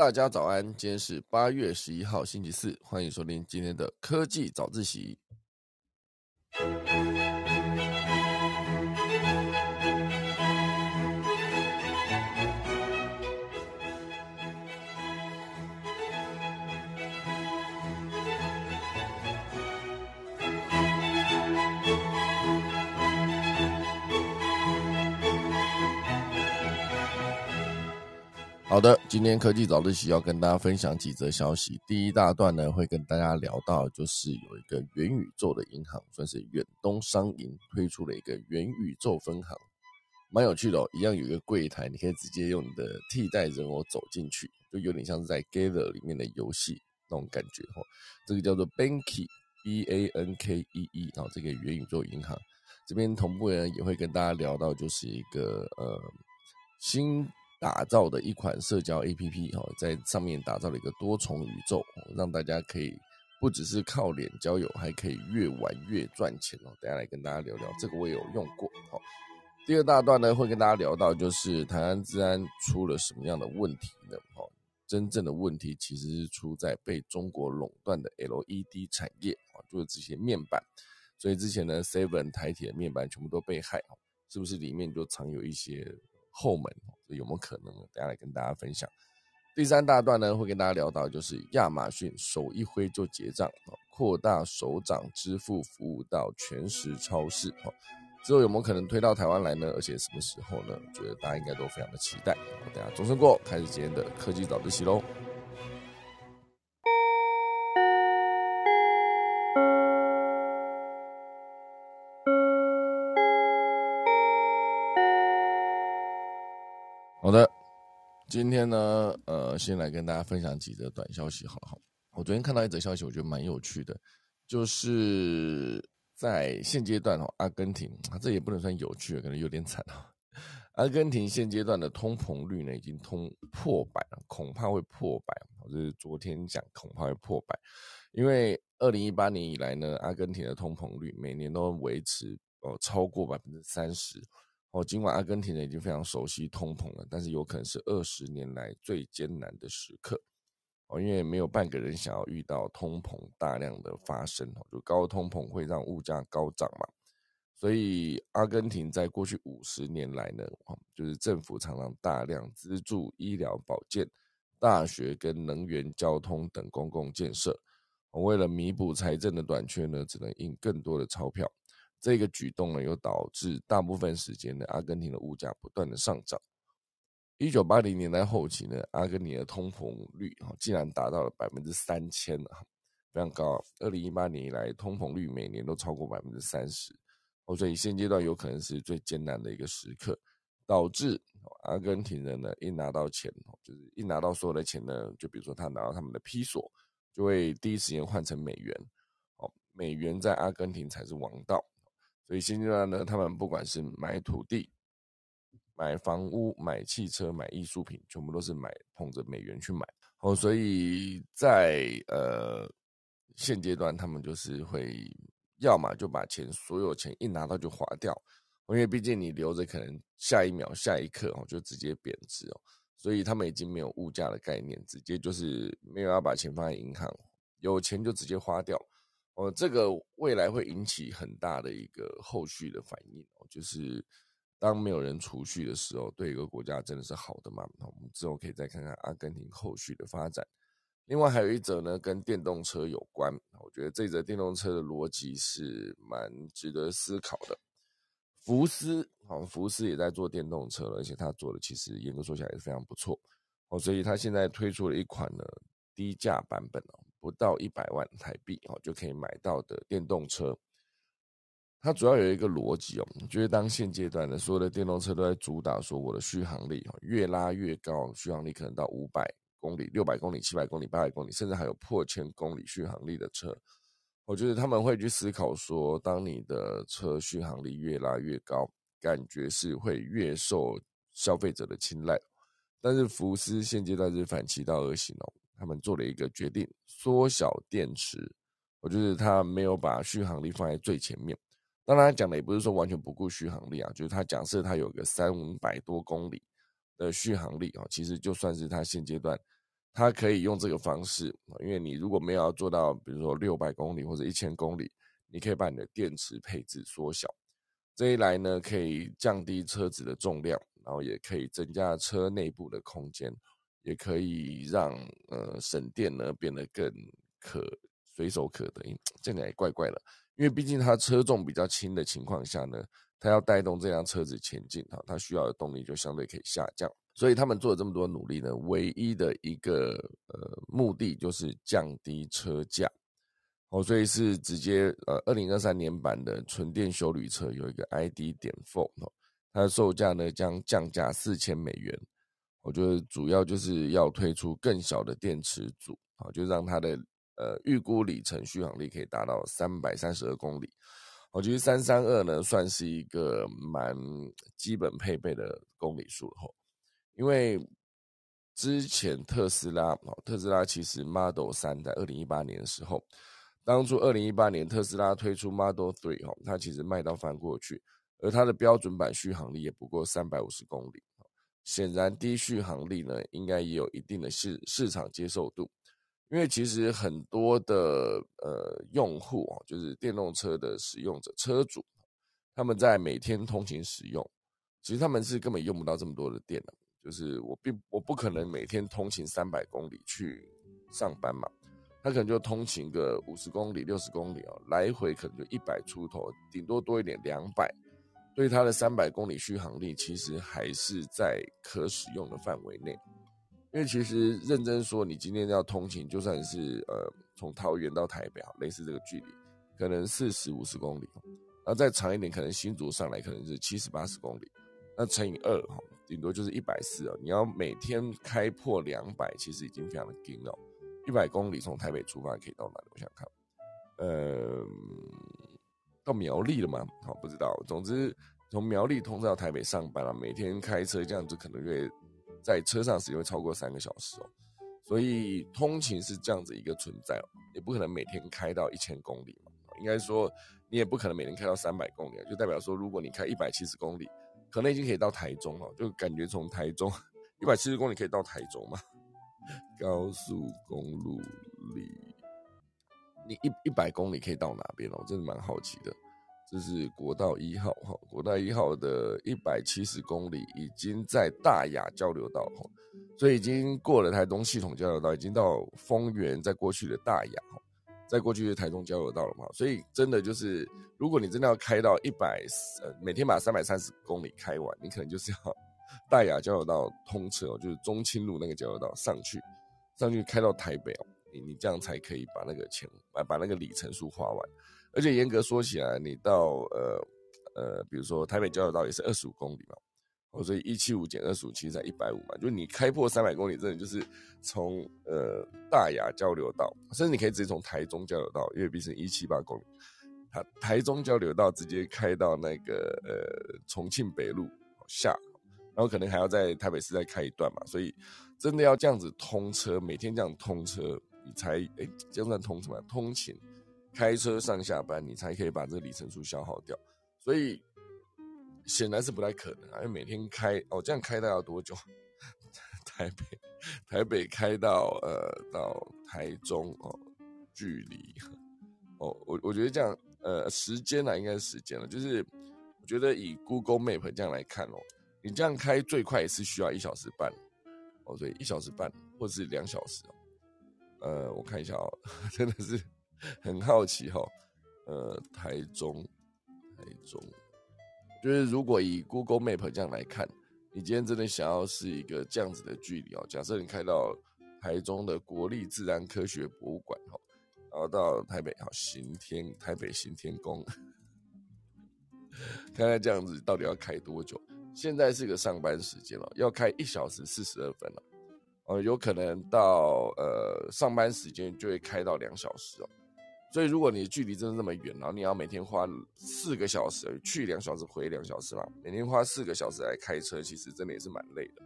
大家早安，今天是八月十一号，星期四，欢迎收听今天的科技早自习。好的，今天科技早自习要跟大家分享几则消息。第一大段呢，会跟大家聊到，就是有一个元宇宙的银行，算是远东商银推出了一个元宇宙分行，蛮有趣的哦。一样有一个柜台，你可以直接用你的替代人偶走进去，就有点像是在 Gather 里面的游戏那种感觉哦。这个叫做 Banky B A N K E E，然后这个元宇宙银行这边同步呢也会跟大家聊到，就是一个呃新。打造的一款社交 APP 哈，在上面打造了一个多重宇宙，让大家可以不只是靠脸交友，还可以越玩越赚钱哦。等下来跟大家聊聊，这个我也有用过。好，第二大段呢会跟大家聊到，就是台湾治安出了什么样的问题呢？哈，真正的问题其实是出在被中国垄断的 LED 产业啊，就是这些面板。所以之前呢，Seven 台铁面板全部都被害，是不是里面就藏有一些？后门有没有可能呢？等下来跟大家分享。第三大段呢，会跟大家聊到，就是亚马逊手一挥就结账，扩大手掌支付服务到全时超市。哦，之后有没有可能推到台湾来呢？而且什么时候呢？我觉得大家应该都非常的期待。等下钟声过，开始今天的科技早自习喽。今天呢，呃，先来跟大家分享几则短消息，好好。我昨天看到一则消息，我觉得蛮有趣的，就是在现阶段哦，阿根廷啊，这也不能算有趣，可能有点惨啊。阿根廷现阶段的通膨率呢，已经通破百了，恐怕会破百。就是昨天讲，恐怕会破百，因为二零一八年以来呢，阿根廷的通膨率每年都维持哦超过百分之三十。哦，尽管阿根廷人已经非常熟悉通膨了，但是有可能是二十年来最艰难的时刻哦，因为没有半个人想要遇到通膨大量的发生哦，就高通膨会让物价高涨嘛，所以阿根廷在过去五十年来呢，就是政府常常大量资助医疗保健、大学跟能源、交通等公共建设，为了弥补财政的短缺呢，只能印更多的钞票。这个举动呢，又导致大部分时间呢，阿根廷的物价不断的上涨。一九八零年代后期呢，阿根廷的通膨率哈竟然达到了百分之三千啊，非常高。二零一八年以来，通膨率每年都超过百分之三十，哦，所以现阶段有可能是最艰难的一个时刻，导致阿根廷人呢一拿到钱，就是一拿到所有的钱呢，就比如说他拿到他们的批索，就会第一时间换成美元，哦，美元在阿根廷才是王道。所以现阶段呢，他们不管是买土地、买房屋、买汽车、买艺术品，全部都是买捧着美元去买。哦，所以在呃现阶段，他们就是会要么就把钱所有钱一拿到就花掉，因为毕竟你留着，可能下一秒、下一刻哦就直接贬值哦。所以他们已经没有物价的概念，直接就是没有要把钱放在银行，有钱就直接花掉。哦，这个未来会引起很大的一个后续的反应哦，就是当没有人储蓄的时候，对一个国家真的是好的吗？我们之后可以再看看阿根廷后续的发展。另外还有一则呢，跟电动车有关，我觉得这则电动车的逻辑是蛮值得思考的。福斯，好，福斯也在做电动车了，而且他做的其实严格说起来也是非常不错哦，所以他现在推出了一款呢低价版本哦。不到一百万台币哦，就可以买到的电动车。它主要有一个逻辑哦，就是当现阶段的所有的电动车都在主打说我的续航力越拉越高，续航力可能到五百公里、六百公里、七百公里、八百公里，甚至还有破千公里续航力的车。我觉得他们会去思考说，当你的车续航力越拉越高，感觉是会越受消费者的青睐。但是福斯现阶段是反其道而行哦。他们做了一个决定，缩小电池。我觉得他没有把续航力放在最前面。当然，讲的也不是说完全不顾续航力啊，就是他假设他有个三五百多公里的续航力啊，其实就算是他现阶段它可以用这个方式，因为你如果没有要做到，比如说六百公里或者一千公里，你可以把你的电池配置缩小。这一来呢，可以降低车子的重量，然后也可以增加车内部的空间，也可以让呃省电呢变得更可随手可得。这样也怪怪的，因为毕竟它车重比较轻的情况下呢，它要带动这辆车子前进哈，它需要的动力就相对可以下降。所以他们做了这么多努力呢，唯一的一个呃目的就是降低车价，哦，所以是直接呃，二零二三年版的纯电修旅车有一个 ID 点 Four，它的售价呢将降价四千美元，我觉得主要就是要推出更小的电池组啊，就让它的呃预估里程续航力可以达到三百三十二公里，我觉得三三二呢算是一个蛮基本配备的公里数了因为之前特斯拉哦特斯拉其实 Model 三在二零一八年的时候，当初二零一八年特斯拉推出 Model Three 哈，它其实卖到翻过去，而它的标准版续航力也不过三百五十公里，显然低续航力呢，应该也有一定的市市场接受度，因为其实很多的呃用户啊，就是电动车的使用者车主，他们在每天通勤使用，其实他们是根本用不到这么多的电的。就是我并我不可能每天通勤三百公里去上班嘛，他可能就通勤个五十公里、六十公里哦，来回可能就一百出头，顶多多一点两百，对它的三百公里续航力其实还是在可使用的范围内。因为其实认真说，你今天要通勤，就算是呃从桃园到台北啊，类似这个距离，可能四十五十公里，那再长一点，可能新竹上来可能是七十八十公里，那乘以二哈。顶多就是一百四哦，你要每天开破两百，其实已经非常的近了。一百公里从台北出发可以到哪里？我想看，呃，到苗栗了吗？好，不知道。总之，从苗栗通到台北上班了，每天开车这样子，可能会在车上时间会超过三个小时哦。所以通勤是这样子一个存在哦，也不可能每天开到一千公里嘛。应该说，你也不可能每天开到三百公里，就代表说，如果你开一百七十公里。可能已经可以到台中了，就感觉从台中一百七十公里可以到台中嘛？高速公路里，你一一百公里可以到哪边哦？我真的蛮好奇的。这是国道一号哈，国道一号的一百七十公里已经在大雅交流道哈，所以已经过了台东系统交流道，已经到丰原，在过去的大雅哈。再过去的台中交流道了嘛，所以真的就是，如果你真的要开到一百，呃，每天把三百三十公里开完，你可能就是要 大雅交流道通车哦，就是中清路那个交流道上去，上去开到台北哦，你你这样才可以把那个钱把把那个里程数花完，而且严格说起来，你到呃呃，比如说台北交流道也是二十五公里嘛。哦，所以一七五减二十五，其实才一百五嘛。就你开破三百公里，真的就是从呃大雅交流道，甚至你可以直接从台中交流道，因为毕竟一七八公里，它台中交流道直接开到那个呃重庆北路下，然后可能还要在台北市再开一段嘛。所以真的要这样子通车，每天这样通车，你才哎这样算通什么？通勤开车上下班，你才可以把这个里程数消耗掉。所以。显然是不太可能啊，因为每天开哦，这样开到要多久？台北，台北开到呃到台中哦，距离哦，我我觉得这样呃时间呢应该是时间了，就是我觉得以 Google Map 这样来看哦，你这样开最快也是需要一小时半哦，对，一小时半或是两小时哦，呃，我看一下哦，真的是很好奇哈，呃，台中，台中。就是如果以 Google Map 这样来看，你今天真的想要是一个这样子的距离哦。假设你开到台中的国立自然科学博物馆哈，然后到台北好行天台北行天宫，看看这样子到底要开多久？现在是个上班时间了，要开一小时四十二分了，哦，有可能到呃上班时间就会开到两小时哦。所以，如果你距离真的那么远，然后你要每天花四个小时去两小时回两小时嘛，每天花四个小时来开车，其实真的也是蛮累的。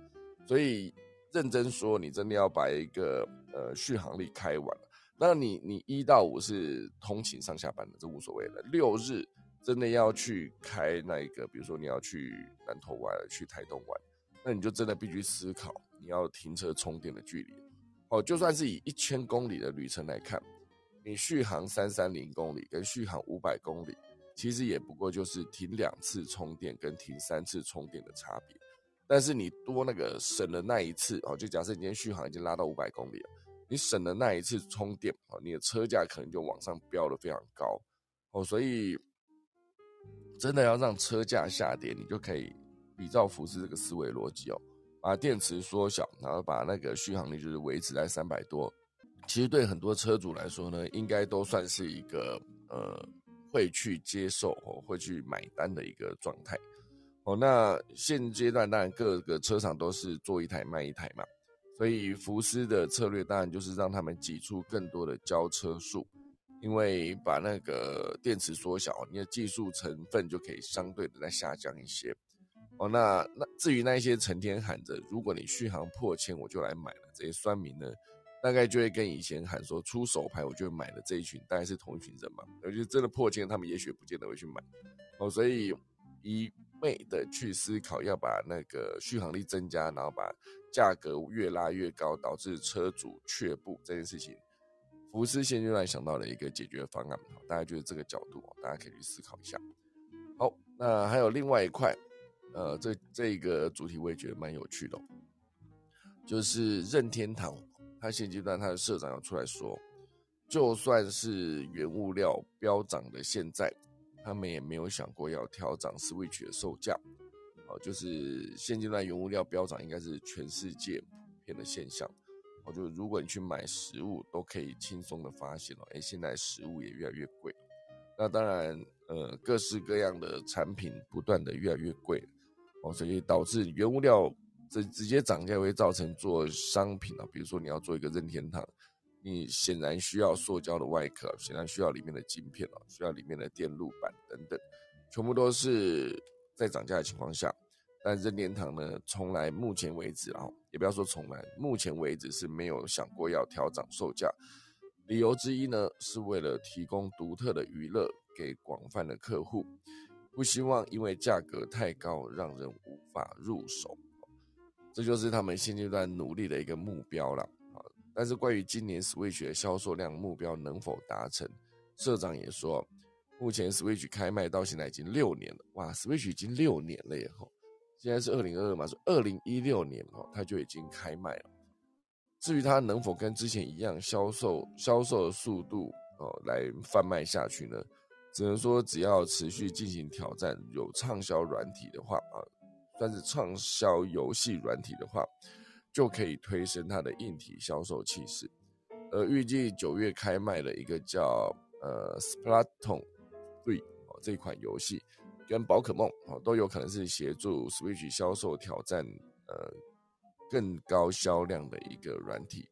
所以，认真说，你真的要把一个呃续航力开完。那你你一到五是通勤上下班的，这无所谓的。六日真的要去开那一个，比如说你要去南投玩，去台东玩，那你就真的必须思考你要停车充电的距离。哦，就算是以一千公里的旅程来看，你续航三三零公里跟续航五百公里，其实也不过就是停两次充电跟停三次充电的差别。但是你多那个省了那一次哦，就假设你今天续航已经拉到五百公里了，你省了那一次充电哦，你的车价可能就往上飙的非常高哦，所以真的要让车价下跌，你就可以比照福斯这个思维逻辑哦，把电池缩小，然后把那个续航力就是维持在三百多，其实对很多车主来说呢，应该都算是一个呃会去接受哦，会去买单的一个状态。哦，那现阶段当然各个车厂都是做一台卖一台嘛，所以福斯的策略当然就是让他们挤出更多的交车数，因为把那个电池缩小，你的技术成分就可以相对的再下降一些。哦，那那至于那一些成天喊着如果你续航破千我就来买了这些酸民呢，大概就会跟以前喊说出手牌我就买了这一群大概是同一群人嘛，我觉得真的破千他们也许不见得会去买。哦，所以一。昧的去思考要把那个续航力增加，然后把价格越拉越高，导致车主却步这件事情，福斯现阶段想到了一个解决方案，大家就是这个角度，大家可以去思考一下。好，那还有另外一块，呃，这这一个主题我也觉得蛮有趣的，就是任天堂，他现阶段他的社长要出来说，就算是原物料飙涨的现在。他们也没有想过要调涨 Switch 的售价，哦，就是现阶段原物料飙涨，应该是全世界普遍的现象。哦，就如果你去买食物，都可以轻松的发现哦，哎，现在食物也越来越贵。那当然，呃，各式各样的产品不断的越来越贵，哦，所以导致原物料直直接涨价，会造成做商品啊，比如说你要做一个任天堂。你显然需要塑胶的外壳，显然需要里面的晶片哦，需要里面的电路板等等，全部都是在涨价的情况下。但任天堂呢，从来目前为止啊，也不要说从来，目前为止是没有想过要调涨售价。理由之一呢，是为了提供独特的娱乐给广泛的客户，不希望因为价格太高让人无法入手。这就是他们现阶段努力的一个目标了啊。但是关于今年 Switch 的销售量目标能否达成，社长也说，目前 Switch 开卖到现在已经六年了，哇，Switch 已经六年了耶吼，现在是二零二二嘛，是二零一六年哦，它就已经开卖了。至于它能否跟之前一样销售销售的速度哦来贩卖下去呢？只能说只要持续进行挑战，有畅销软体的话啊，算是畅销游戏软体的话。就可以推升它的硬体销售气势，而预计九月开卖的一个叫呃 Splatoon Three 哦这款游戏，跟宝可梦哦都有可能是协助 Switch 销售挑战呃更高销量的一个软体，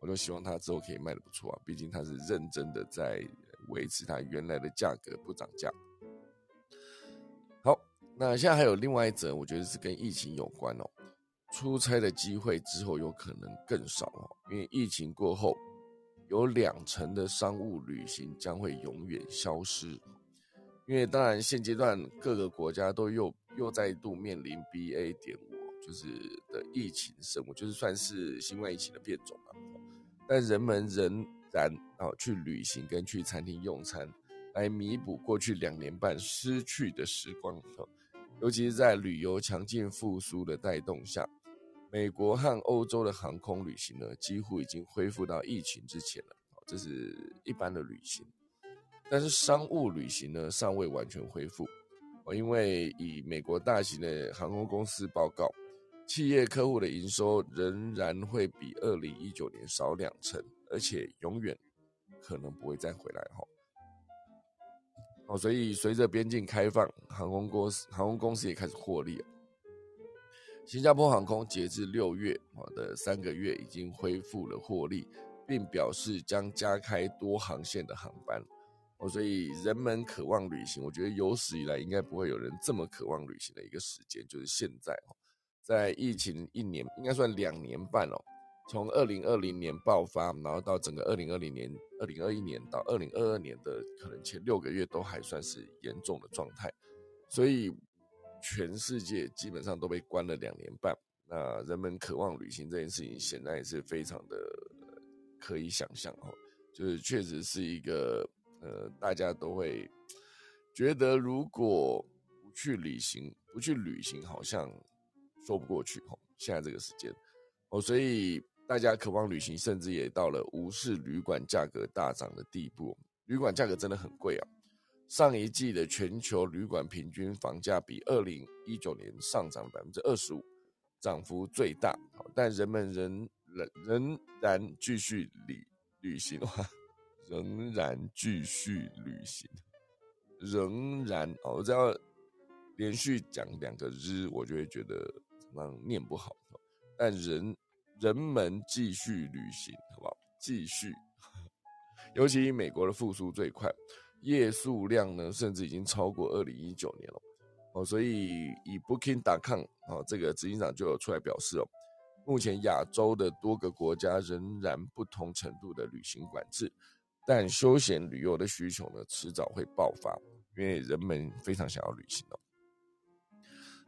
我都希望它之后可以卖的不错啊，毕竟它是认真的在维持它原来的价格不涨价。好，那现在还有另外一则，我觉得是跟疫情有关哦。出差的机会之后有可能更少哦，因为疫情过后，有两成的商务旅行将会永远消失。因为当然现阶段各个国家都又又再度面临 BA. 点五，就是的疫情生物，就是算是新冠疫情的变种嘛。但人们仍单啊去旅行跟去餐厅用餐，来弥补过去两年半失去的时光。尤其是在旅游强劲复苏的带动下。美国和欧洲的航空旅行呢，几乎已经恢复到疫情之前了。这是一般的旅行，但是商务旅行呢，尚未完全恢复。哦，因为以美国大型的航空公司报告，企业客户的营收仍然会比二零一九年少两成，而且永远可能不会再回来。哈，哦，所以随着边境开放，航空公司航空公司也开始获利。新加坡航空截至六月好的三个月已经恢复了获利，并表示将加开多航线的航班。哦，所以人们渴望旅行，我觉得有史以来应该不会有人这么渴望旅行的一个时间，就是现在哦。在疫情一年，应该算两年半哦，从二零二零年爆发，然后到整个二零二零年、二零二一年到二零二二年的可能前六个月都还算是严重的状态，所以。全世界基本上都被关了两年半，那人们渴望旅行这件事情，显然也是非常的可以想象哈，就是确实是一个呃，大家都会觉得如果不去旅行，不去旅行，好像说不过去哈。现在这个时间哦，所以大家渴望旅行，甚至也到了无视旅馆价格大涨的地步。旅馆价格真的很贵啊！上一季的全球旅馆平均房价比二零一九年上涨百分之二十五。涨幅最大，但人们仍仍仍然继续旅旅行的话，仍然继续旅行，仍然哦，我只要连续讲两个日，我就会觉得常念不好。但人人们继续旅行，好不好？继续，尤其美国的复苏最快，夜宿量呢，甚至已经超过二零一九年了。哦，所以以 Booking.com 哦，这个执行长就有出来表示哦，目前亚洲的多个国家仍然不同程度的旅行管制，但休闲旅游的需求呢，迟早会爆发，因为人们非常想要旅行哦。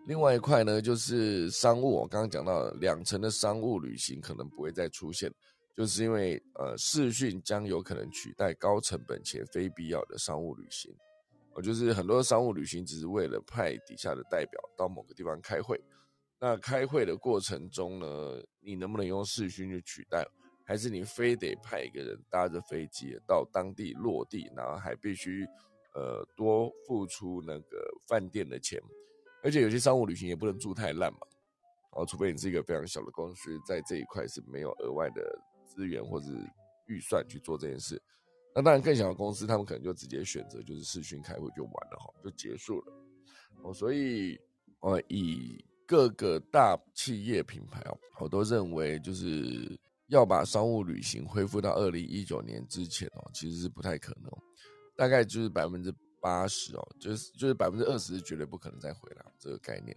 另外一块呢，就是商务，我刚刚讲到两成的商务旅行可能不会再出现，就是因为呃，视讯将有可能取代高成本且非必要的商务旅行。我就是很多商务旅行只是为了派底下的代表到某个地方开会，那开会的过程中呢，你能不能用视讯去取代？还是你非得派一个人搭着飞机到当地落地，然后还必须呃多付出那个饭店的钱？而且有些商务旅行也不能住太烂嘛，哦，除非你是一个非常小的公司，在这一块是没有额外的资源或者预算去做这件事。那当然，更小的公司，他们可能就直接选择就是视讯开会就完了哈，就结束了。哦，所以呃，以各个大企业品牌哦，我都认为就是要把商务旅行恢复到二零一九年之前哦，其实是不太可能，大概就是百分之八十哦，就是就是百分之二十是绝对不可能再回来这个概念。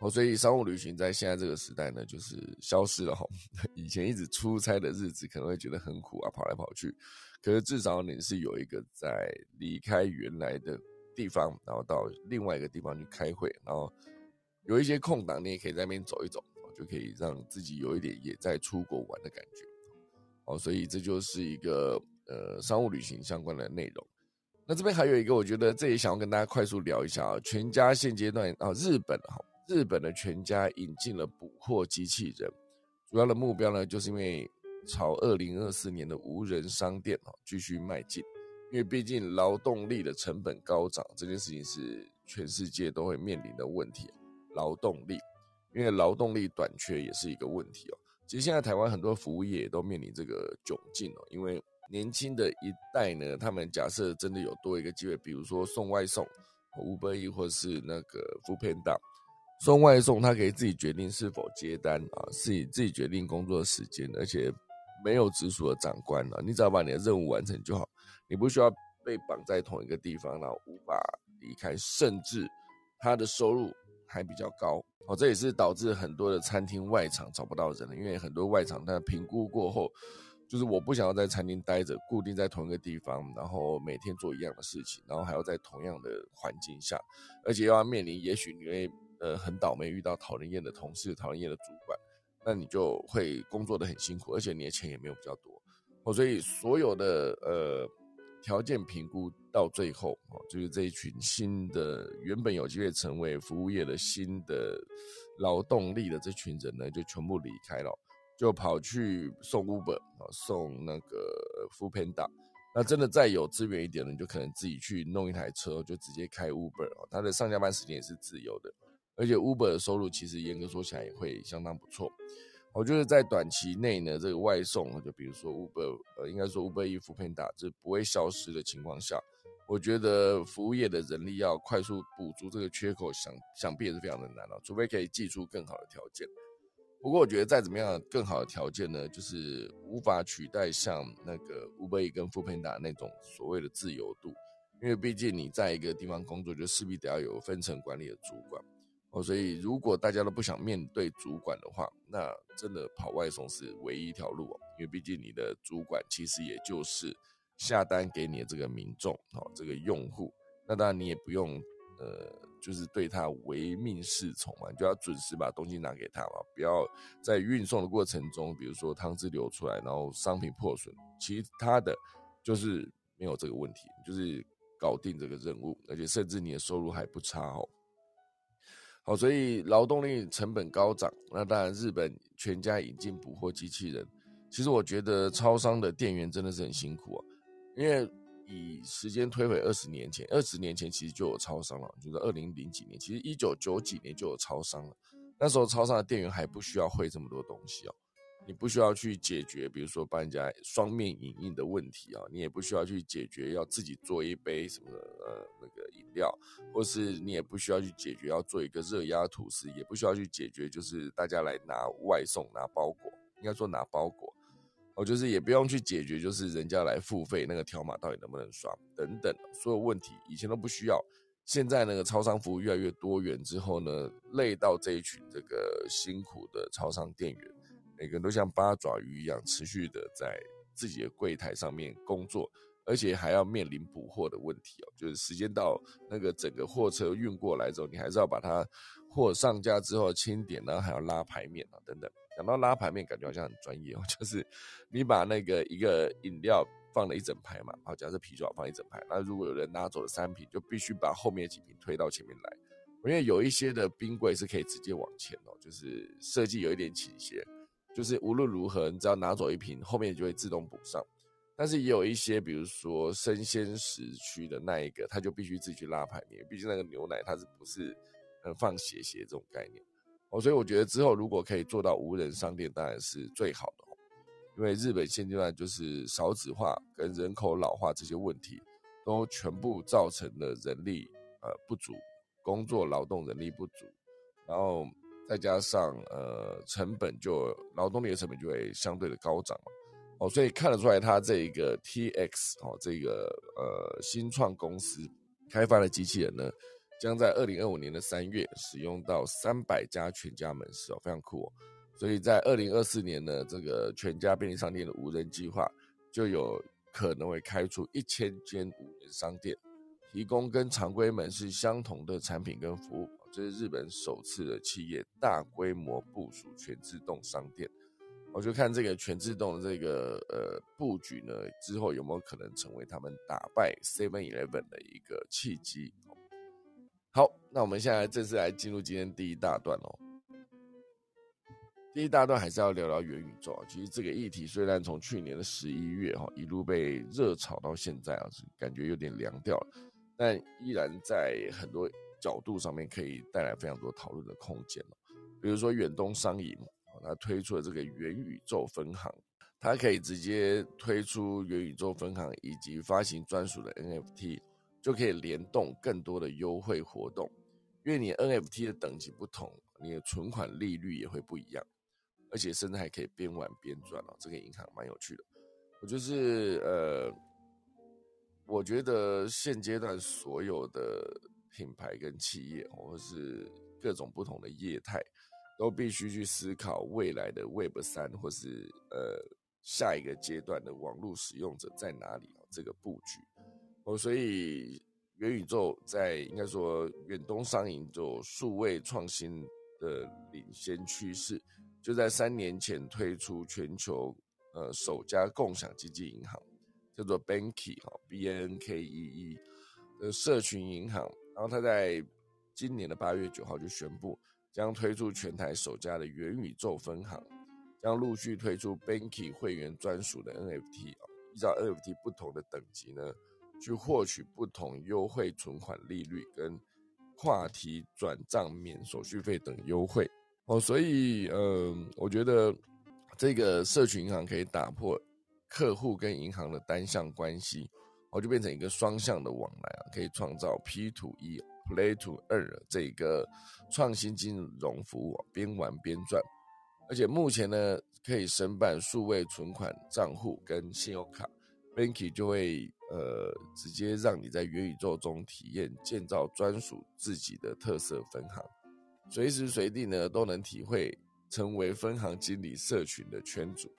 哦，所以商务旅行在现在这个时代呢，就是消失了哈。以前一直出差的日子可能会觉得很苦啊，跑来跑去。可是至少你是有一个在离开原来的地方，然后到另外一个地方去开会，然后有一些空档，你也可以在那边走一走，就可以让自己有一点也在出国玩的感觉。哦，所以这就是一个呃商务旅行相关的内容。那这边还有一个，我觉得这也想要跟大家快速聊一下啊。全家现阶段啊，日本哈。日本的全家引进了捕获机器人，主要的目标呢，就是因为朝二零二四年的无人商店哦继续迈进，因为毕竟劳动力的成本高涨，这件事情是全世界都会面临的问题。劳动力，因为劳动力短缺也是一个问题哦。其实现在台湾很多服务业都面临这个窘境哦，因为年轻的一代呢，他们假设真的有多一个机会，比如说送外送、Uber E 或是那个 f o o Panda。送外送，他可以自己决定是否接单啊，自己自己决定工作时间，而且没有直属的长官啊，你只要把你的任务完成就好，你不需要被绑在同一个地方，然后无法离开，甚至他的收入还比较高哦，这也是导致很多的餐厅外场找不到人，因为很多外场他评估过后，就是我不想要在餐厅待着，固定在同一个地方，然后每天做一样的事情，然后还要在同样的环境下，而且又要面临，也许你会。呃，很倒霉遇到讨人厌的同事、讨人厌的主管，那你就会工作的很辛苦，而且你的钱也没有比较多。哦，所以所有的呃条件评估到最后，哦，就是这一群新的原本有机会成为服务业的新的劳动力的这群人呢，就全部离开了，就跑去送 Uber 啊，送那个 f o o Panda。那真的再有资源一点的，你就可能自己去弄一台车，就直接开 Uber 哦，他的上下班时间也是自由的。而且 Uber 的收入其实严格说起来也会相当不错。我觉得在短期内呢，这个外送，就比如说 Uber，呃，应该说 Uber 一扶贫打，这不会消失的情况下，我觉得服务业的人力要快速补足这个缺口，想想必也是非常的难了。除非可以寄出更好的条件。不过我觉得再怎么样更好的条件呢，就是无法取代像那个 Uber 一跟扶贫打那种所谓的自由度，因为毕竟你在一个地方工作，就势必得要有分层管理的主管。哦，所以如果大家都不想面对主管的话，那真的跑外送是唯一一条路哦。因为毕竟你的主管其实也就是下单给你的这个民众，哦，这个用户。那当然你也不用呃就是对他唯命是从嘛，就要准时把东西拿给他嘛，不要在运送的过程中，比如说汤汁流出来，然后商品破损，其他的就是没有这个问题，就是搞定这个任务，而且甚至你的收入还不差哦。好，所以劳动力成本高涨，那当然日本全家引进捕获机器人，其实我觉得超商的店员真的是很辛苦啊，因为。以时间推回二十年前，二十年前其实就有超商了，就是二零零几年，其实一九九几年就有超商了。那时候超商的店员还不需要会这么多东西哦，你不需要去解决，比如说帮人家双面影印的问题啊，你也不需要去解决要自己做一杯什么呃那个饮料，或是你也不需要去解决要做一个热压吐司，也不需要去解决就是大家来拿外送拿包裹，应该说拿包裹。哦，就是也不用去解决，就是人家来付费那个条码到底能不能刷等等，所有问题以前都不需要。现在那个超商服务越来越多元之后呢，累到这一群这个辛苦的超商店员，每个人都像八爪鱼一样，持续的在自己的柜台上面工作，而且还要面临补货的问题哦。就是时间到，那个整个货车运过来之后，你还是要把它货上架之后清点，然后还要拉牌面啊等等。讲到拉牌面，感觉好像很专业哦。就是你把那个一个饮料放了一整排嘛，好，假设啤酒放一整排，那如果有人拿走了三瓶，就必须把后面几瓶推到前面来。因为有一些的冰柜是可以直接往前哦，就是设计有一点倾斜，就是无论如何，你只要拿走一瓶，后面就会自动补上。但是也有一些，比如说生鲜时区的那一个，他就必须自己去拉牌面，毕竟那个牛奶它是不是放斜斜这种概念。哦，所以我觉得之后如果可以做到无人商店，当然是最好的。因为日本现阶段就是少子化跟人口老化这些问题，都全部造成了人力呃不足，工作劳动人力不足，然后再加上呃成本就劳动力的成本就会相对的高涨嘛。哦，所以看得出来，它这一个 T X 哦，这个呃新创公司开发的机器人呢。将在二零二五年的三月使用到三百家全家门市哦，非常酷哦。所以在二零二四年呢，这个全家便利商店的无人计划就有可能会开出一千间无人商店，提供跟常规门市相同的产品跟服务。这是日本首次的企业大规模部署全自动商店。我就看这个全自动的这个呃布局呢，之后有没有可能成为他们打败 Seven Eleven 的一个契机。好，那我们现在正式来进入今天第一大段哦。第一大段还是要聊聊元宇宙啊。其实这个议题虽然从去年的十一月哈一路被热炒到现在啊，感觉有点凉掉了，但依然在很多角度上面可以带来非常多讨论的空间比如说远东商银啊，它推出了这个元宇宙分行，它可以直接推出元宇宙分行以及发行专属的 NFT。就可以联动更多的优惠活动，因为你 NFT 的等级不同，你的存款利率也会不一样，而且甚至还可以边玩边赚哦。这个银行蛮有趣的。我就是呃，我觉得现阶段所有的品牌跟企业，或是各种不同的业态，都必须去思考未来的 Web 三，或是呃下一个阶段的网络使用者在哪里这个布局。哦，所以元宇宙在应该说远东商银做数位创新的领先趋势，就在三年前推出全球呃首家共享经济银行，叫做 Banky 哈 B N K E E 的社群银行，然后他在今年的八月九号就宣布将推出全台首家的元宇宙分行，将陆续推出 Banky 会员专属的 NFT 啊，依照 NFT 不同的等级呢。去获取不同优惠存款利率跟跨提转账免手续费等优惠哦，所以呃，我觉得这个社群银行可以打破客户跟银行的单向关系，哦，就变成一个双向的往来啊，可以创造 P to E、Play to Earn 这个创新金融服务，边玩边赚，而且目前呢，可以申办数位存款账户跟信用卡。Banky 就会呃直接让你在元宇宙中体验建造专属自己的特色分行，随时随地呢都能体会成为分行经理社群的圈主，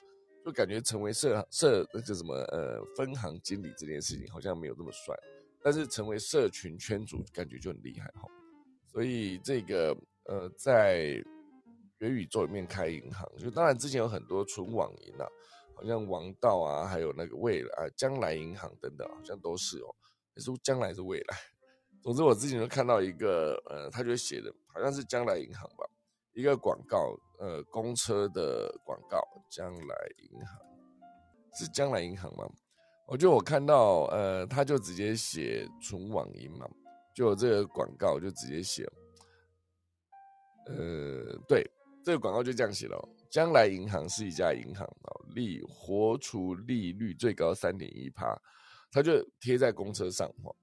就感觉成为社社那个什么呃分行经理这件事情好像没有那么帅，但是成为社群圈主感觉就很厉害哈。所以这个呃，在元宇宙里面开银行，就当然之前有很多纯网银啊，好像王道啊，还有那个未来啊，将来银行等等，好像都是哦，也是将来是未来。总之我之前就看到一个呃，他就写的好像是将来银行吧，一个广告，呃，公车的广告，将来银行是将来银行吗？我就我看到呃，他就直接写纯网银嘛。就这个广告就直接写，呃，对，这个广告就这样写了。将来银行是一家银行哦，利活储利率最高三点一趴，它就贴在公车上哈。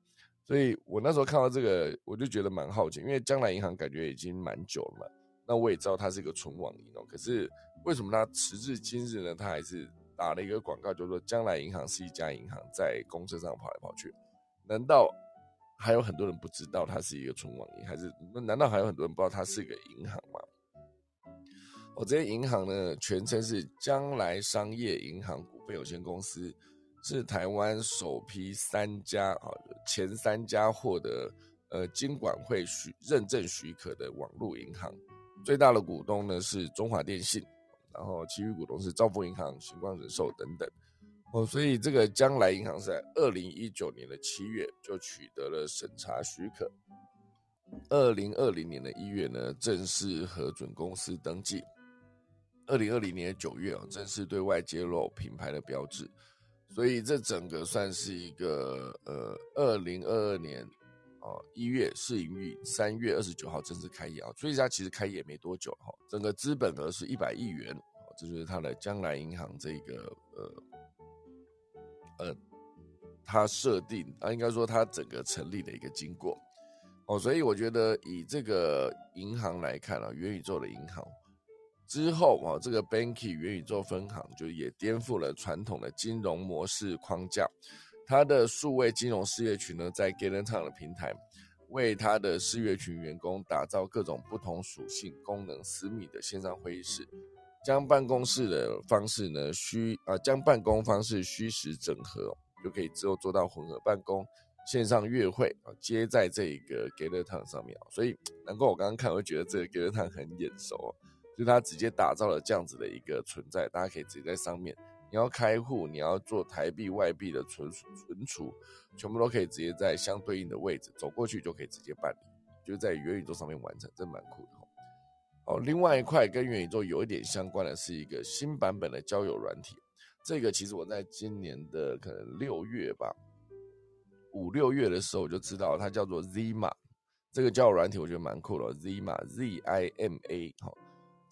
所以我那时候看到这个，我就觉得蛮好奇，因为将来银行感觉已经蛮久了嘛。那我也知道它是一个纯网银哦，可是为什么它时至今日呢？它还是打了一个广告，就说将来银行是一家银行，在公车上跑来跑去，难道？还有很多人不知道它是一个纯网银，还是那难道还有很多人不知道它是一个银行吗？我这些银行呢，全称是将来商业银行股份有限公司，是台湾首批三家啊前三家获得呃金管会许认证许可的网络银行，最大的股东呢是中华电信，然后其余股东是兆丰银行、星光人寿等等。哦，所以这个将来银行在二零一九年的七月就取得了审查许可，二零二零年的一月呢正式核准公司登记，二零二零年九月啊正式对外揭露品牌的标志，所以这整个算是一个呃二零二二年哦一月试营运，三月二十九号正式开业啊，所以它其实开业没多久哈，整个资本额是一百亿元，这就是它的将来银行这个呃。呃，它设定啊，应该说它整个成立的一个经过哦，所以我觉得以这个银行来看啊，元宇宙的银行之后啊，这个 Banky 元宇宙分行就也颠覆了传统的金融模式框架。它的数位金融事业群呢，在 g a l e n t o w n 的平台，为它的事业群员工打造各种不同属性、功能、私密的线上会议室。将办公室的方式呢虚啊，将办公方式虚实整合，就可以之后做到混合办公、线上月会啊，接在这一个 g a t e r t o w n 上面啊。所以难怪我刚刚看，我觉得这个 g a t e r t o w n 很眼熟，就它直接打造了这样子的一个存在，大家可以直接在上面，你要开户，你要做台币、外币的存存储，全部都可以直接在相对应的位置走过去就可以直接办理，就在元宇宙上面完成，真蛮酷的。哦，另外一块跟元宇宙有一点相关的是一个新版本的交友软体，这个其实我在今年的可能六月吧，五六月的时候我就知道它叫做 Zima，这个交友软体我觉得蛮酷的，Zima Z I M A，好，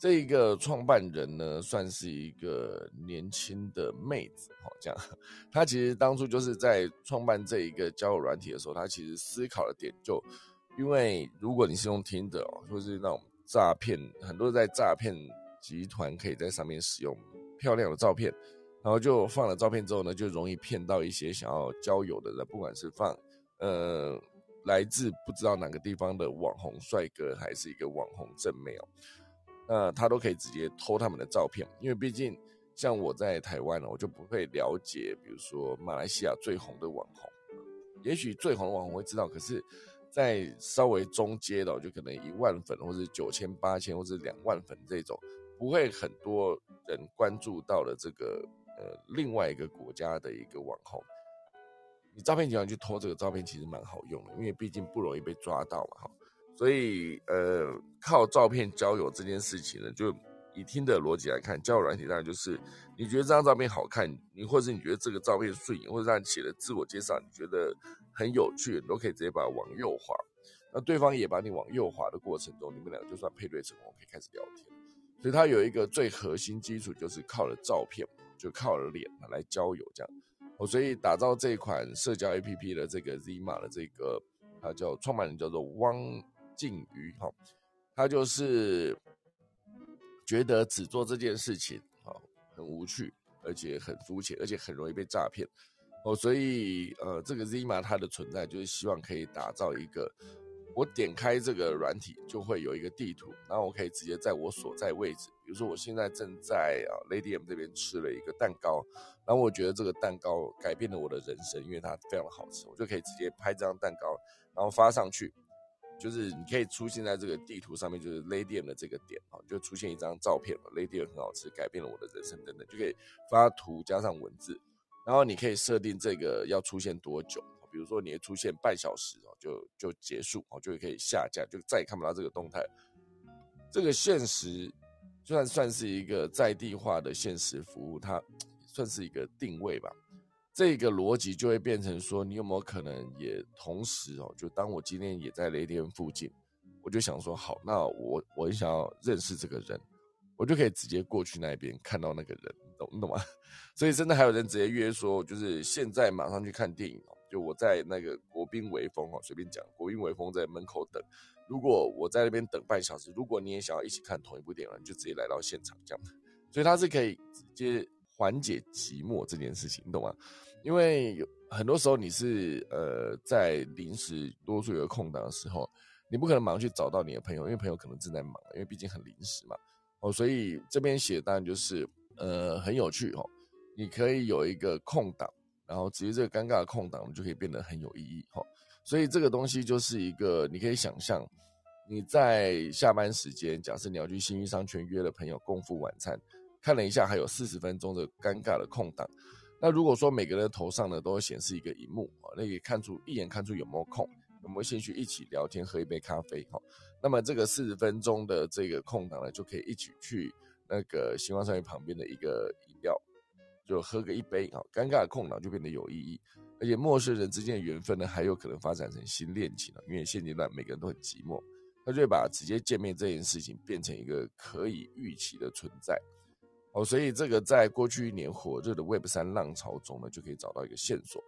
这一个创办人呢算是一个年轻的妹子，好这样，她其实当初就是在创办这一个交友软体的时候，她其实思考的点就，因为如果你是用听的哦，或是那种。诈骗很多在诈骗集团可以在上面使用漂亮的照片，然后就放了照片之后呢，就容易骗到一些想要交友的人，不管是放呃来自不知道哪个地方的网红帅哥，还是一个网红正妹哦，那他都可以直接偷他们的照片，因为毕竟像我在台湾呢，我就不会了解，比如说马来西亚最红的网红，也许最红的网红会知道，可是。在稍微中阶的，就可能一万粉，或者九千、八千，或者两万粉这种，不会很多人关注到了这个呃另外一个国家的一个网红。你照片集团去偷这个照片，其实蛮好用的，因为毕竟不容易被抓到嘛，哈。所以呃，靠照片交友这件事情呢，就以听的逻辑来看，交友软体当然就是你觉得这张照片好看，你或者是你觉得这个照片顺眼，或者让你写的自我介绍，你觉得。很有趣，你都可以直接把它往右滑，那对方也把你往右滑的过程中，你们两个就算配对成功，可以开始聊天。所以它有一个最核心基础，就是靠了照片，就靠了脸来交友这样。哦，所以打造这一款社交 APP 的这个 Zima 的这个，它叫创办人叫做汪靖宇哈，他就是觉得只做这件事情啊很无趣，而且很肤浅，而且很容易被诈骗。哦，所以呃，这个 Zima 它的存在就是希望可以打造一个，我点开这个软体就会有一个地图，然后我可以直接在我所在位置，比如说我现在正在啊 Lady M 这边吃了一个蛋糕，然后我觉得这个蛋糕改变了我的人生，因为它非常的好吃，我就可以直接拍这张蛋糕，然后发上去，就是你可以出现在这个地图上面，就是雷电的这个点啊，就出现一张照片雷电很好吃，改变了我的人生等等，就可以发图加上文字，然后你可以设定这个要出现多久，比如说你出现半小时哦，就就结束哦，就可以下架，就再也看不到这个动态。这个现实算算是一个在地化的现实服务，它算是一个定位吧。这个逻辑就会变成说，你有没有可能也同时哦？就当我今天也在雷电附近，我就想说，好，那我我很想要认识这个人，我就可以直接过去那边看到那个人，懂懂吗？所以真的还有人直接约说，就是现在马上去看电影哦。就我在那个国宾微风哦，随便讲，国宾微风在门口等。如果我在那边等半小时，如果你也想要一起看同一部电影，你就直接来到现场这样。所以它是可以直接。缓解寂寞这件事情，你懂吗？因为有很多时候你是呃在临时多数有个空档的时候，你不可能马上去找到你的朋友，因为朋友可能正在忙，因为毕竟很临时嘛。哦，所以这边写当然就是呃很有趣哦，你可以有一个空档，然后直接这个尴尬的空档就可以变得很有意义哈。所以这个东西就是一个你可以想象你在下班时间，假设你要去新域商圈约了朋友共赴晚餐。看了一下，还有四十分钟的尴尬的空档。那如果说每个人的头上呢都会显示一个荧幕啊，那可以看出一眼看出有没有空，有没有兴趣一起聊天喝一杯咖啡哈。那么这个四十分钟的这个空档呢，就可以一起去那个星光商业旁边的一个饮料，就喝个一杯啊。尴尬的空档就变得有意义，而且陌生人之间的缘分呢，还有可能发展成新恋情了。因为现阶段每个人都很寂寞，他就会把直接见面这件事情变成一个可以预期的存在。哦，所以这个在过去一年火热的 Web 三浪潮中呢，就可以找到一个线索。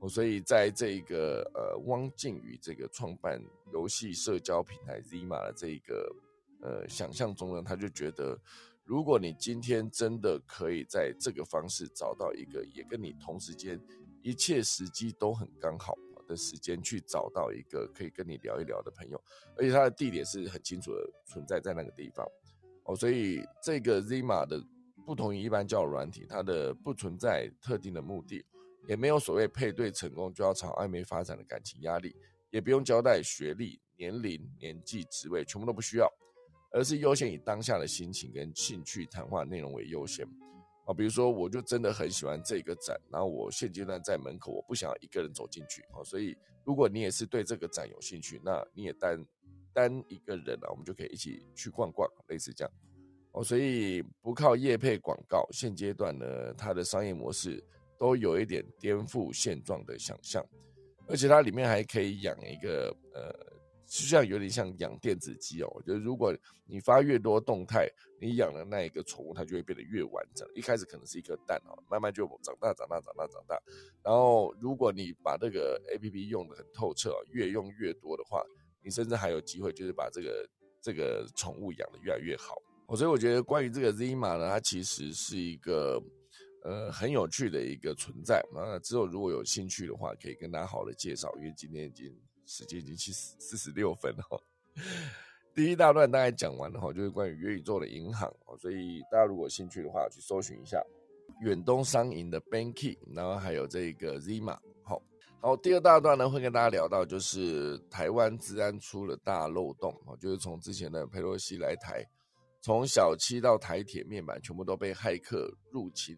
哦，所以在这个呃汪靖宇这个创办游戏社交平台 Zima 的这个呃想象中呢，他就觉得，如果你今天真的可以在这个方式找到一个也跟你同时间一切时机都很刚好的时间，去找到一个可以跟你聊一聊的朋友，而且他的地点是很清楚的存在在那个地方。哦，所以这个 Zima 的。不同于一般交友软体，它的不存在特定的目的，也没有所谓配对成功就要朝暧昧发展的感情压力，也不用交代学历、年龄、年纪、职位，全部都不需要，而是优先以当下的心情跟兴趣谈话内容为优先。啊，比如说我就真的很喜欢这个展，然后我现阶段在门口，我不想要一个人走进去。啊，所以如果你也是对这个展有兴趣，那你也单单一个人啊，我们就可以一起去逛逛，类似这样。哦，所以不靠业配广告，现阶段呢，它的商业模式都有一点颠覆现状的想象，而且它里面还可以养一个呃，就像有点像养电子鸡哦。就是如果你发越多动态，你养的那一个宠物，它就会变得越完整。一开始可能是一颗蛋哦，慢慢就长大、长大、长大、长大。然后如果你把这个 A P P 用的很透彻，越用越多的话，你甚至还有机会就是把这个这个宠物养的越来越好。我所以我觉得关于这个 Zima 呢，它其实是一个呃很有趣的一个存在。那之后如果有兴趣的话，可以跟大家好的介绍，因为今天已经时间已经七十四十六分了。第一大段大概讲完了哈，就是关于元宇宙的银行。所以大家如果有兴趣的话，去搜寻一下远东商银的 Banky，然后还有这个 Zima。好，好，第二大段呢会跟大家聊到，就是台湾治安出了大漏洞哦，就是从之前的佩洛西来台。从小七到台铁面板，全部都被骇客入侵。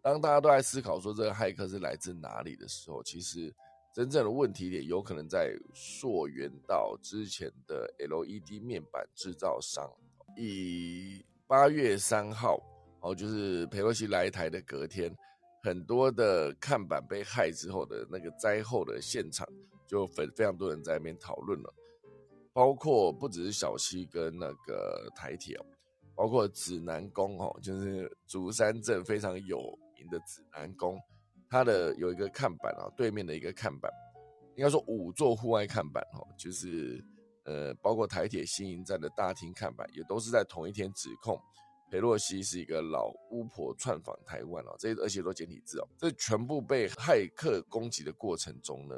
当大家都在思考说这个骇客是来自哪里的时候，其实真正的问题点有可能在溯源到之前的 LED 面板制造商。以八月三号，哦，就是佩洛西来台的隔天，很多的看板被害之后的那个灾后的现场，就非非常多人在那边讨论了，包括不只是小七跟那个台铁。包括指南宫哦，就是竹山镇非常有名的指南宫，它的有一个看板啊，对面的一个看板，应该说五座户外看板哦，就是呃，包括台铁新营站的大厅看板，也都是在同一天指控裴洛西是一个老巫婆窜访台湾哦，这些而且都简体字哦，这全部被骇客攻击的过程中呢，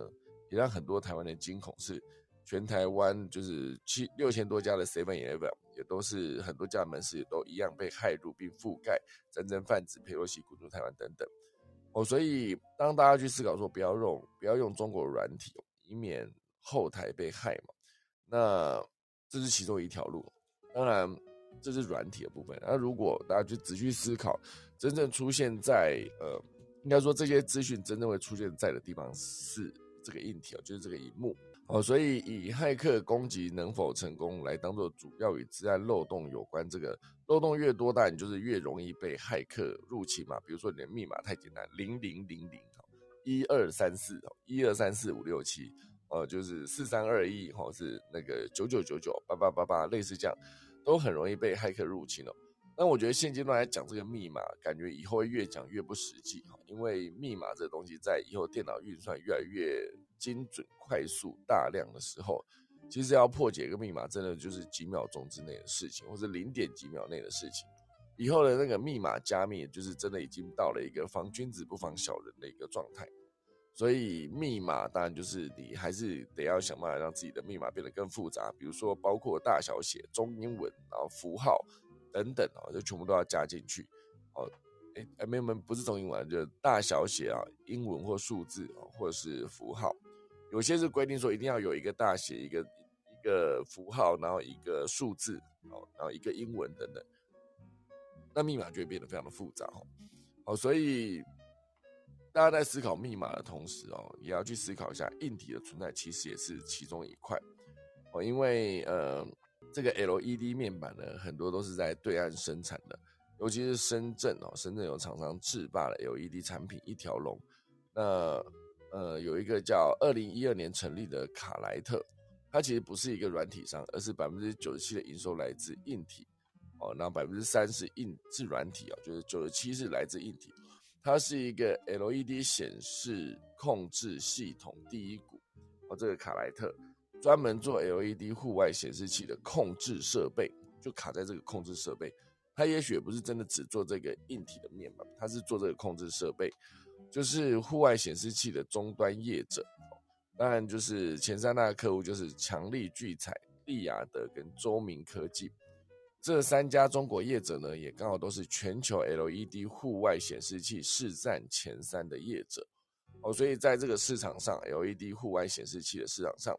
也让很多台湾人惊恐，是全台湾就是七六千多家的 Seven Eleven。也都是很多家门市也都一样被害入并覆盖，战争贩子佩洛西滚出台湾等等。哦，所以当大家去思考说不要用不要用中国软体，以免后台被害嘛，那这是其中一条路。当然，这是软体的部分。那如果大家就仔细思考，真正出现在呃，应该说这些资讯真正会出现在的地方是这个硬体哦，就是这个荧幕哦。所以以骇客攻击能否成功来当做主要与治安漏洞有关，这个漏洞越多，当然就是越容易被骇客入侵嘛。比如说你的密码太简单，零零零零一二三四哦，一二三四五六七。呃，就是四三二一，或是那个九九九九八八八八，类似这样，都很容易被骇客入侵哦。那我觉得现阶段来讲，这个密码感觉以后会越讲越不实际哈，因为密码这东西在以后电脑运算越来越精准、快速、大量的时候，其实要破解一个密码，真的就是几秒钟之内的事情，或者零点几秒内的事情。以后的那个密码加密，就是真的已经到了一个防君子不防小人的一个状态。所以密码当然就是你还是得要想办法让自己的密码变得更复杂，比如说包括大小写、中英文，然后符号等等啊，就全部都要加进去。哦，哎，没有没有，不是中英文，就是大小写啊，英文或数字啊，或者是符号。有些是规定说一定要有一个大写、一个一个符号，然后一个数字，哦，然后一个英文等等，那密码就会变得非常的复杂哦。好，所以。大家在思考密码的同时哦，也要去思考一下硬体的存在，其实也是其中一块哦。因为呃，这个 LED 面板呢，很多都是在对岸生产的，尤其是深圳哦，深圳有厂商制霸了 LED 产品一条龙。那呃，有一个叫二零一二年成立的卡莱特，它其实不是一个软体商，而是百分之九十七的营收来自硬体哦，那百分之三是硬是软体哦，就是九十七是来自硬体。它是一个 LED 显示控制系统第一股哦，这个卡莱特专门做 LED 户外显示器的控制设备，就卡在这个控制设备。它也许不是真的只做这个硬体的面板，它是做这个控制设备，就是户外显示器的终端业者。当然，就是前三大客户就是强力聚彩、利雅得跟周明科技。这三家中国业者呢，也刚好都是全球 LED 户外显示器市占前三的业者哦，所以在这个市场上，LED 户外显示器的市场上，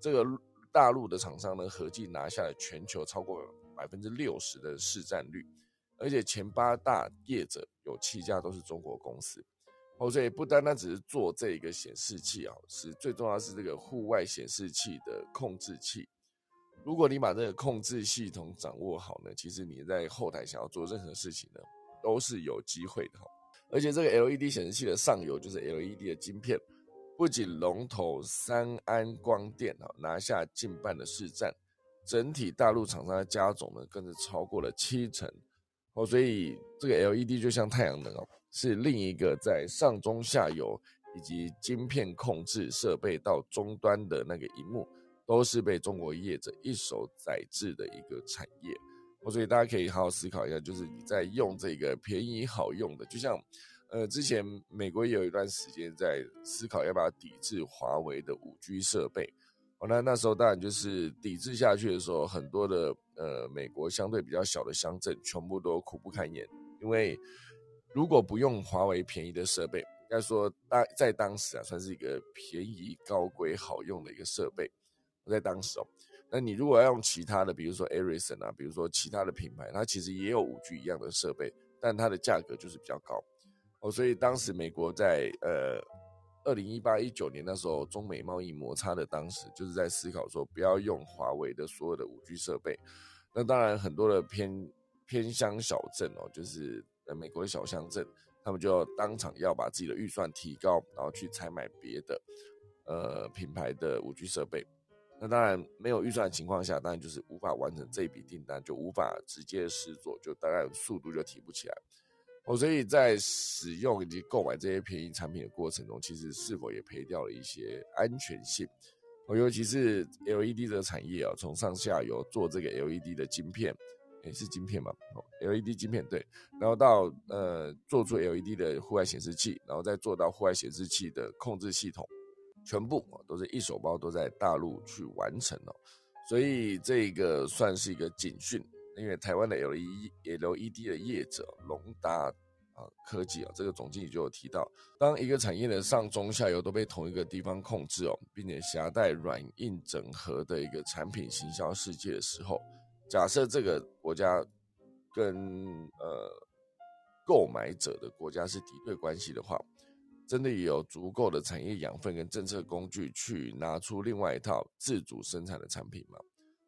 这个大陆的厂商呢，合计拿下了全球超过百分之六十的市占率，而且前八大业者有七家都是中国公司哦，所以不单单只是做这一个显示器啊，是最重要是这个户外显示器的控制器。如果你把这个控制系统掌握好呢，其实你在后台想要做任何事情呢，都是有机会的哈。而且这个 LED 显示器的上游就是 LED 的晶片，不仅龙头三安光电啊拿下近半的市占，整体大陆厂商的加总呢更是超过了七成哦。所以这个 LED 就像太阳能哦，是另一个在上中下游以及晶片控制设备到终端的那个荧幕。都是被中国业者一手宰制的一个产业，哦所以大家可以好好思考一下，就是你在用这个便宜好用的，就像，呃，之前美国也有一段时间在思考要不要抵制华为的五 G 设备，哦，那那时候当然就是抵制下去的时候，很多的呃美国相对比较小的乡镇全部都苦不堪言，因为如果不用华为便宜的设备，应该说当在当时啊算是一个便宜高规好用的一个设备。在当时哦，那你如果要用其他的，比如说 Ericsson 啊，比如说其他的品牌，它其实也有五 G 一样的设备，但它的价格就是比较高哦。所以当时美国在呃二零一八一九年那时候，中美贸易摩擦的当时，就是在思考说不要用华为的所有的五 G 设备。那当然很多的偏偏乡小镇哦，就是美国的小乡镇，他们就当场要把自己的预算提高，然后去采买别的呃品牌的五 G 设备。那当然没有预算的情况下，当然就是无法完成这笔订单，就无法直接试做，就当然速度就提不起来。哦，所以在使用以及购买这些便宜产品的过程中，其实是否也赔掉了一些安全性？哦，尤其是 LED 的产业啊，从上下游做这个 LED 的晶片，也是晶片嘛，LED 晶片对，然后到呃做出 LED 的户外显示器，然后再做到户外显示器的控制系统。全部都是一手包，都在大陆去完成哦，所以这个算是一个警讯，因为台湾的 LED LED 的业者龙达啊科技啊，这个总经理就有提到，当一个产业的上中下游都被同一个地方控制哦，并且携带软硬整合的一个产品行销世界的时候，假设这个国家跟呃购买者的国家是敌对关系的话，真的有足够的产业养分跟政策工具去拿出另外一套自主生产的产品吗？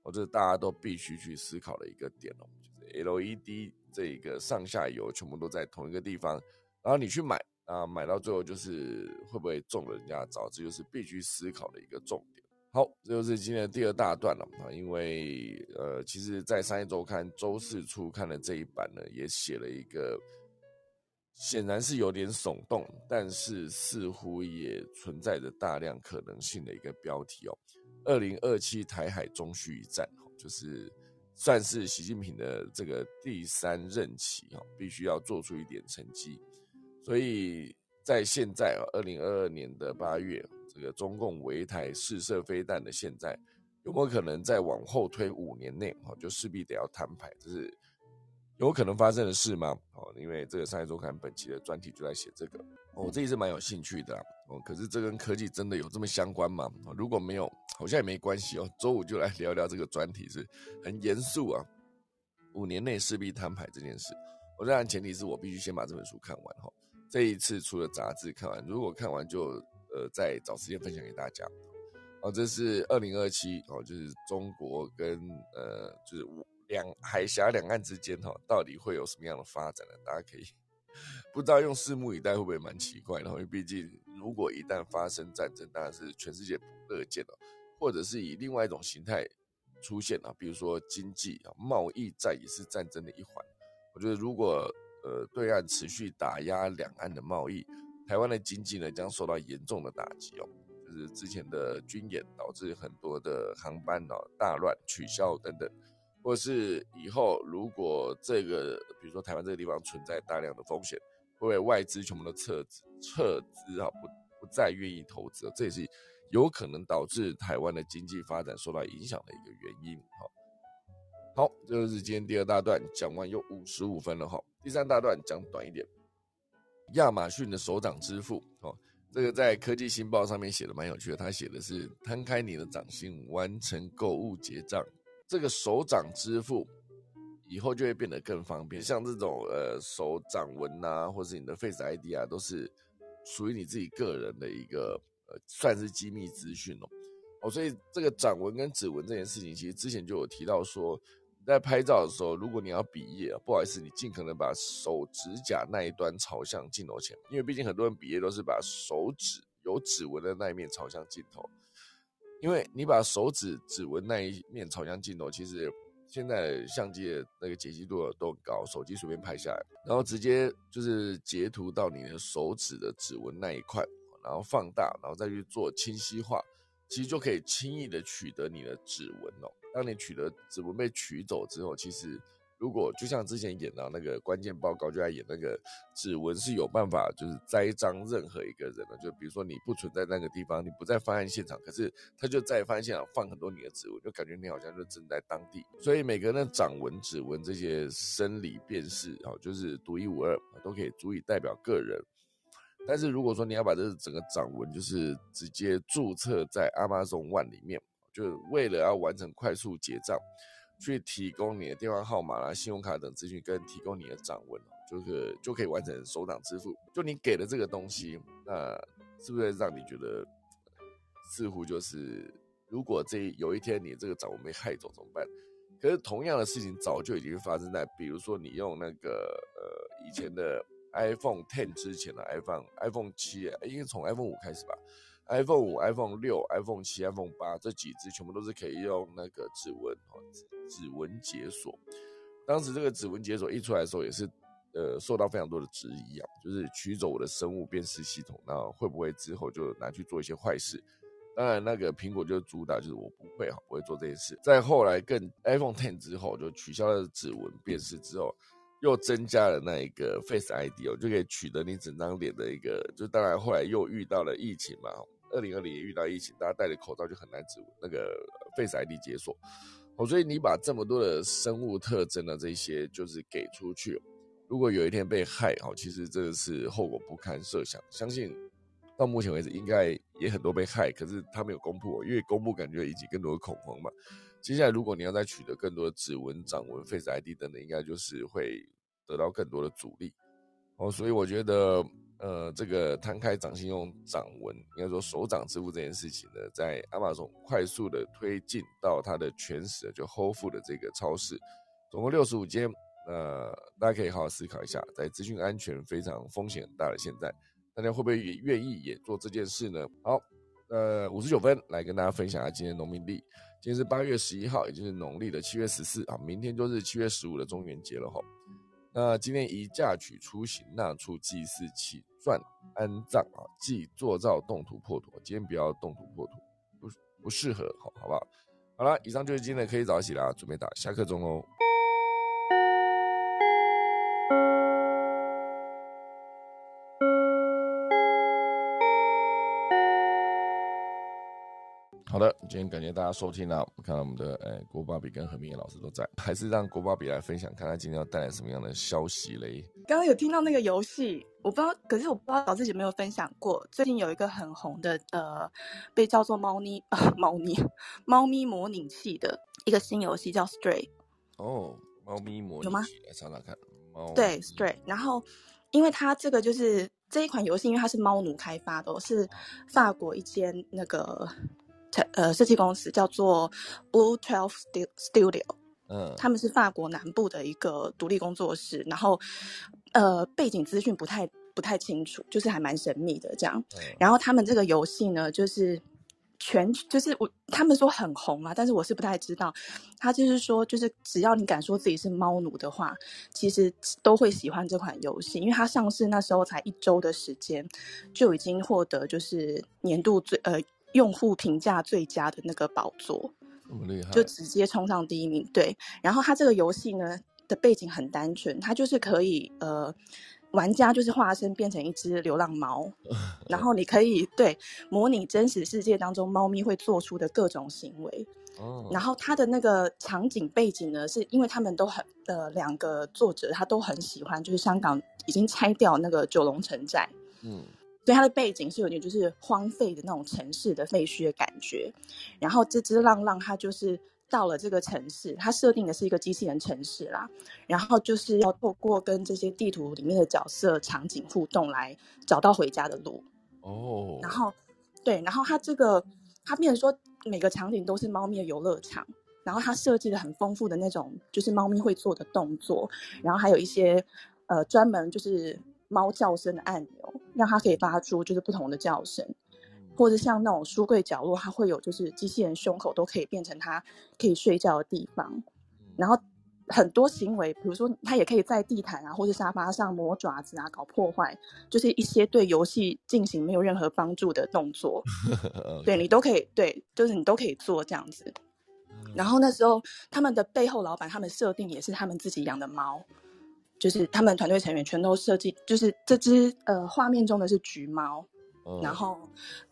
哦，这是大家都必须去思考的一个点哦，就是 LED 这一个上下游全部都在同一个地方，然后你去买啊，买到最后就是会不会中了人家的招，这就是必须思考的一个重点。好，这就是今天的第二大段了啊，因为呃，其实，在商业周刊周四初看的这一版呢，也写了一个，显然是有点耸动，但是似乎也存在着大量可能性的一个标题哦。二零二七台海中续一战，就是算是习近平的这个第三任期哈，必须要做出一点成绩。所以在现在啊，二零二二年的八月，这个中共围台试射飞弹的现在，有没有可能再往后推五年内哈，就势必得要摊牌，这是有可能发生的事吗？哦，因为这个商业周刊本期的专题就在写这个，我自己是蛮有兴趣的哦。可是这跟科技真的有这么相关吗？如果没有。好像也没关系哦。周五就来聊聊这个专题，是很严肃啊。五年内势必摊牌这件事，我当然前提是我必须先把这本书看完哈。这一次除了杂志看完，如果看完就呃再找时间分享给大家。哦，这是二零二七哦，就是中国跟呃就是两海峡两岸之间哈，到底会有什么样的发展呢？大家可以不知道用拭目以待会不会蛮奇怪的？因为毕竟如果一旦发生战争，当然是全世界不乐见的。或者是以另外一种形态出现啊，比如说经济啊，贸易战也是战争的一环。我觉得如果呃对岸持续打压两岸的贸易，台湾的经济呢将受到严重的打击哦。就是之前的军演导致很多的航班哦大乱取消等等，或是以后如果这个比如说台湾这个地方存在大量的风险，会不会外资全部都撤资撤资啊？不不再愿意投资，这也是。有可能导致台湾的经济发展受到影响的一个原因。哈，好，这就是今天第二大段讲完，有五十五分了。哈，第三大段讲短一点。亚马逊的手掌支付，哦，这个在科技新报上面写的蛮有趣的。他写的是摊开你的掌心，完成购物结账。这个手掌支付以后就会变得更方便，像这种呃手掌纹啊，或是你的 Face ID 啊，都是属于你自己个人的一个呃。算是机密资讯哦，哦，所以这个掌纹跟指纹这件事情，其实之前就有提到说，在拍照的时候，如果你要比耶，不好意思，你尽可能把手指甲那一端朝向镜头前，因为毕竟很多人比耶都是把手指有指纹的那一面朝向镜头，因为你把手指指纹那一面朝向镜头，其实现在相机的那个解析度都很高，手机随便拍下来，然后直接就是截图到你的手指的指纹那一块。然后放大，然后再去做清晰化，其实就可以轻易的取得你的指纹哦。当你取得指纹被取走之后，其实如果就像之前演的那个关键报告，就在演那个指纹是有办法就是栽赃任何一个人的。就比如说你不存在那个地方，你不在犯案现场，可是他就在犯案现场放很多你的指纹，就感觉你好像就正在当地。所以每个人的掌纹、指纹这些生理辨识啊，就是独一无二，都可以足以代表个人。但是如果说你要把这整个掌纹就是直接注册在 Amazon One 里面，就为了要完成快速结账，去提供你的电话号码啦、信用卡等资讯，跟提供你的掌纹，就是就可以完成手掌支付。就你给的这个东西，那是不是让你觉得似乎就是，如果这有一天你这个掌纹被害走怎么办？可是同样的事情早就已经发生在，比如说你用那个呃以前的。iPhone Ten 之前的 iPhone iPhone 七，应该从 iPhone 五开始吧？iPhone 五、iPhone 六、iPhone 七、iPhone 八这几只全部都是可以用那个指纹哦，指纹解锁。当时这个指纹解锁一出来的时候，也是呃受到非常多的质疑啊，就是取走我的生物辨识系统，那会不会之后就拿去做一些坏事？当然，那个苹果就主打就是我不会哈，不会做这件事。在后来更 iPhone Ten 之后，就取消了指纹辨识之后。又增加了那一个 Face ID 哦，就可以取得你整张脸的一个。就当然后来又遇到了疫情嘛，二零二零也遇到疫情，大家戴着口罩就很难指纹那个 Face ID 解锁。哦，所以你把这么多的生物特征的这些就是给出去，如果有一天被害，哈，其实这个是后果不堪设想。相信到目前为止，应该也很多被害，可是他没有公布，因为公布感觉引起更多的恐慌嘛。接下来，如果你要再取得更多的指纹、掌纹、Face ID 等等，应该就是会得到更多的阻力。哦，所以我觉得。呃，这个摊开掌心用掌纹，应该说手掌支付这件事情呢，在亚马逊快速的推进到它的全时就 Whole Food 的这个超市，总共六十五间。呃，大家可以好好思考一下，在资讯安全非常风险很大的现在，大家会不会也愿意也做这件事呢？好，呃，五十九分来跟大家分享一下今天农民历。今天是八月十一号，也就是农历的七月十四啊，明天就是七月十五的中元节了哈。那今天宜嫁娶出行纳畜祭祀起算安葬啊，忌坐造动土破土。今天不要动土破土，不不适合，好好不好？好了，以上就是今天的可以早起啦，准备打下课钟哦。好的，今天感谢大家收听啊！看到我们的哎郭巴比跟何明野老师都在，还是让郭巴比来分享，看他今天要带来什么样的消息嘞？刚刚有听到那个游戏，我不知道，可是我不知道老师有没有分享过，最近有一个很红的呃，被叫做猫咪啊 猫咪猫咪模拟器的一个新游戏叫 Stray。哦，猫咪模拟有吗？来查查看。猫对 Stray，然后因为它这个就是这一款游戏，因为它是猫奴开发的，是法国一间那个。呃，设计公司叫做 Blue Twelve Studio，嗯，他们是法国南部的一个独立工作室，然后呃，背景资讯不太不太清楚，就是还蛮神秘的这样。然后他们这个游戏呢，就是全就是我他们说很红啊，但是我是不太知道。他就是说，就是只要你敢说自己是猫奴的话，其实都会喜欢这款游戏，因为它上市那时候才一周的时间，就已经获得就是年度最呃。用户评价最佳的那个宝座，这么厉害，就直接冲上第一名。对，然后它这个游戏呢的背景很单纯，它就是可以呃，玩家就是化身变成一只流浪猫，然后你可以对模拟真实世界当中猫咪会做出的各种行为。哦，然后它的那个场景背景呢，是因为他们都很呃两个作者他都很喜欢，就是香港已经拆掉那个九龙城寨。嗯。所以它的背景是有点就是荒废的那种城市的废墟的感觉，然后这只浪浪它就是到了这个城市，它设定的是一个机器人城市啦，然后就是要透过跟这些地图里面的角色场景互动来找到回家的路哦。然后对，然后它这个它变成说每个场景都是猫咪的游乐场，然后它设计的很丰富的那种就是猫咪会做的动作，然后还有一些呃专门就是。猫叫声的按钮，让它可以发出就是不同的叫声，或者像那种书柜角落，它会有就是机器人胸口都可以变成它可以睡觉的地方。然后很多行为，比如说它也可以在地毯啊或者沙发上磨爪子啊搞破坏，就是一些对游戏进行没有任何帮助的动作，对你都可以对，就是你都可以做这样子。然后那时候他们的背后老板，他们设定也是他们自己养的猫。就是他们团队成员全都设计，就是这只呃画面中的是橘猫，然后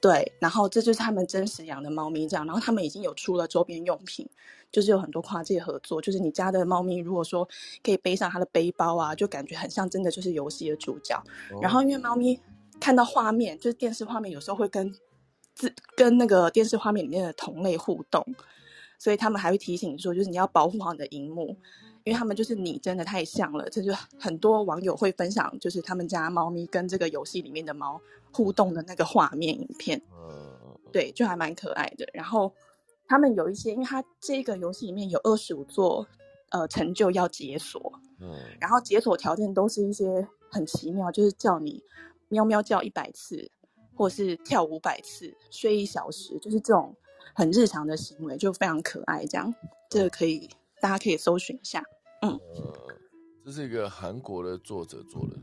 对，然后这就是他们真实养的猫咪这样，然后他们已经有出了周边用品，就是有很多跨界合作，就是你家的猫咪如果说可以背上它的背包啊，就感觉很像真的就是游戏的主角。然后因为猫咪看到画面，就是电视画面有时候会跟自跟那个电视画面里面的同类互动，所以他们还会提醒说，就是你要保护好你的荧幕。因为他们就是你真的太像了，这就很多网友会分享，就是他们家猫咪跟这个游戏里面的猫互动的那个画面影片，对，就还蛮可爱的。然后他们有一些，因为它这个游戏里面有二十五座呃成就要解锁，嗯，然后解锁条件都是一些很奇妙，就是叫你喵喵叫一百次，或是跳五百次，睡一小时，就是这种很日常的行为，就非常可爱。这样，这个可以大家可以搜寻一下。嗯，这是一个韩国的作者做的，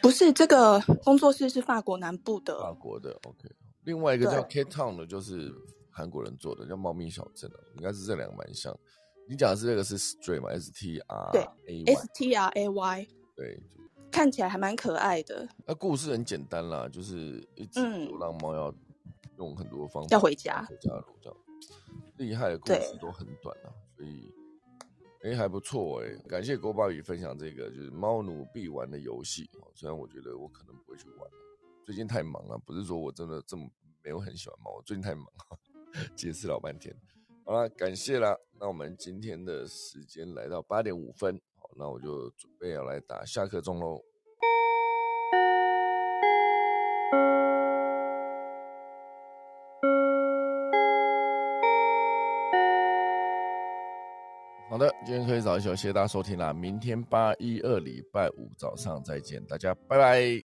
不是这个工作室是法国南部的，法国的。OK，另外一个叫 K Town 的，就是韩国人做的，叫猫咪小镇的，应该是这两个蛮像。你讲的是这个是 Stray 吗？S T R 对 S T R A Y 对，看起来还蛮可爱的。那故事很简单啦，就是一只流浪猫要用很多方法要回家，回家路这样。厉害的故事都很短啊，所以。哎，还不错哎，感谢郭宝宇分享这个就是猫奴必玩的游戏。虽然我觉得我可能不会去玩，最近太忙了，不是说我真的这么没有很喜欢猫，我最近太忙了，解释老半天。好了，感谢啦。那我们今天的时间来到八点五分，好，那我就准备要来打下课钟喽。好的，今天可以早一些，谢谢大家收听啦。明天八一二礼拜五早上再见，大家拜拜。